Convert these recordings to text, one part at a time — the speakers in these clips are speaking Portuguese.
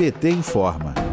PT informa.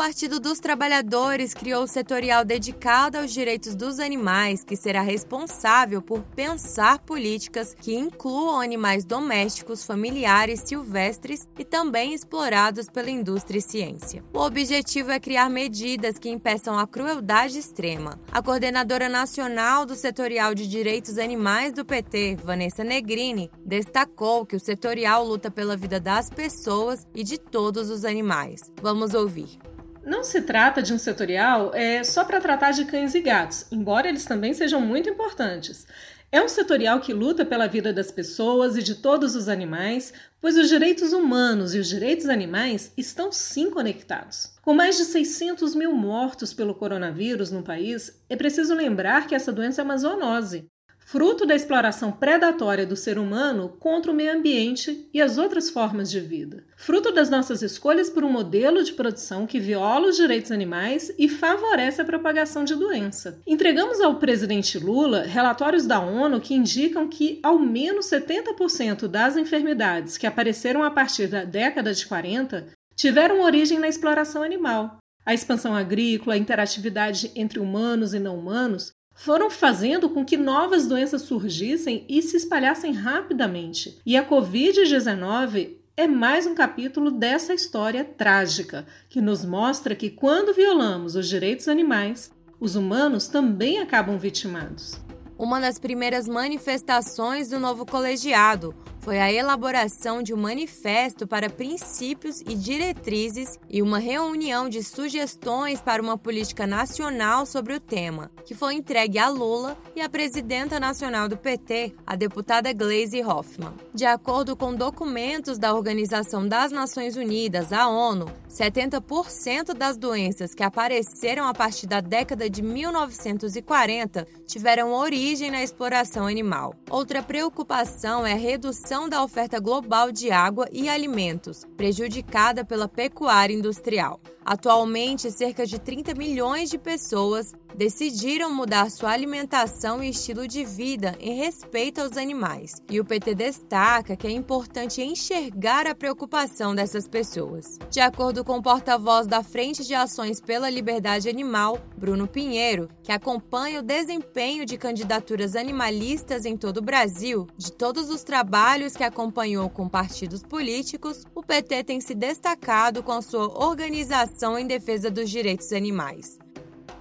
Partido dos Trabalhadores criou o setorial dedicado aos direitos dos animais, que será responsável por pensar políticas que incluam animais domésticos, familiares, silvestres e também explorados pela indústria e ciência. O objetivo é criar medidas que impeçam a crueldade extrema. A coordenadora nacional do setorial de direitos animais do PT, Vanessa Negrini, destacou que o setorial luta pela vida das pessoas e de todos os animais. Vamos ouvir. Não se trata de um setorial é, só para tratar de cães e gatos, embora eles também sejam muito importantes. É um setorial que luta pela vida das pessoas e de todos os animais, pois os direitos humanos e os direitos animais estão sim conectados. Com mais de 600 mil mortos pelo coronavírus no país, é preciso lembrar que essa doença é uma zoonose fruto da exploração predatória do ser humano contra o meio ambiente e as outras formas de vida, fruto das nossas escolhas por um modelo de produção que viola os direitos animais e favorece a propagação de doença. Entregamos ao presidente Lula relatórios da ONU que indicam que ao menos 70% das enfermidades que apareceram a partir da década de 40 tiveram origem na exploração animal. A expansão agrícola, a interatividade entre humanos e não humanos foram fazendo com que novas doenças surgissem e se espalhassem rapidamente. E a Covid-19 é mais um capítulo dessa história trágica, que nos mostra que quando violamos os direitos animais, os humanos também acabam vitimados. Uma das primeiras manifestações do novo colegiado foi a elaboração de um manifesto para princípios e diretrizes e uma reunião de sugestões para uma política nacional sobre o tema, que foi entregue a Lula e à presidenta nacional do PT, a deputada Gleisi Hoffmann. De acordo com documentos da Organização das Nações Unidas, a ONU, 70% das doenças que apareceram a partir da década de 1940 tiveram origem na exploração animal. Outra preocupação é a redução da oferta global de água e alimentos, prejudicada pela pecuária industrial. Atualmente, cerca de 30 milhões de pessoas decidiram mudar sua alimentação e estilo de vida em respeito aos animais. E o PT destaca que é importante enxergar a preocupação dessas pessoas. De acordo com o porta-voz da Frente de Ações pela Liberdade Animal, Bruno Pinheiro, que acompanha o desempenho de candidaturas animalistas em todo o Brasil, de todos os trabalhos que acompanhou com partidos políticos, o PT tem se destacado com sua organização em defesa dos direitos animais.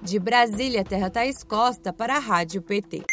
De Brasília, Terra Thaís Costa para a Rádio PT.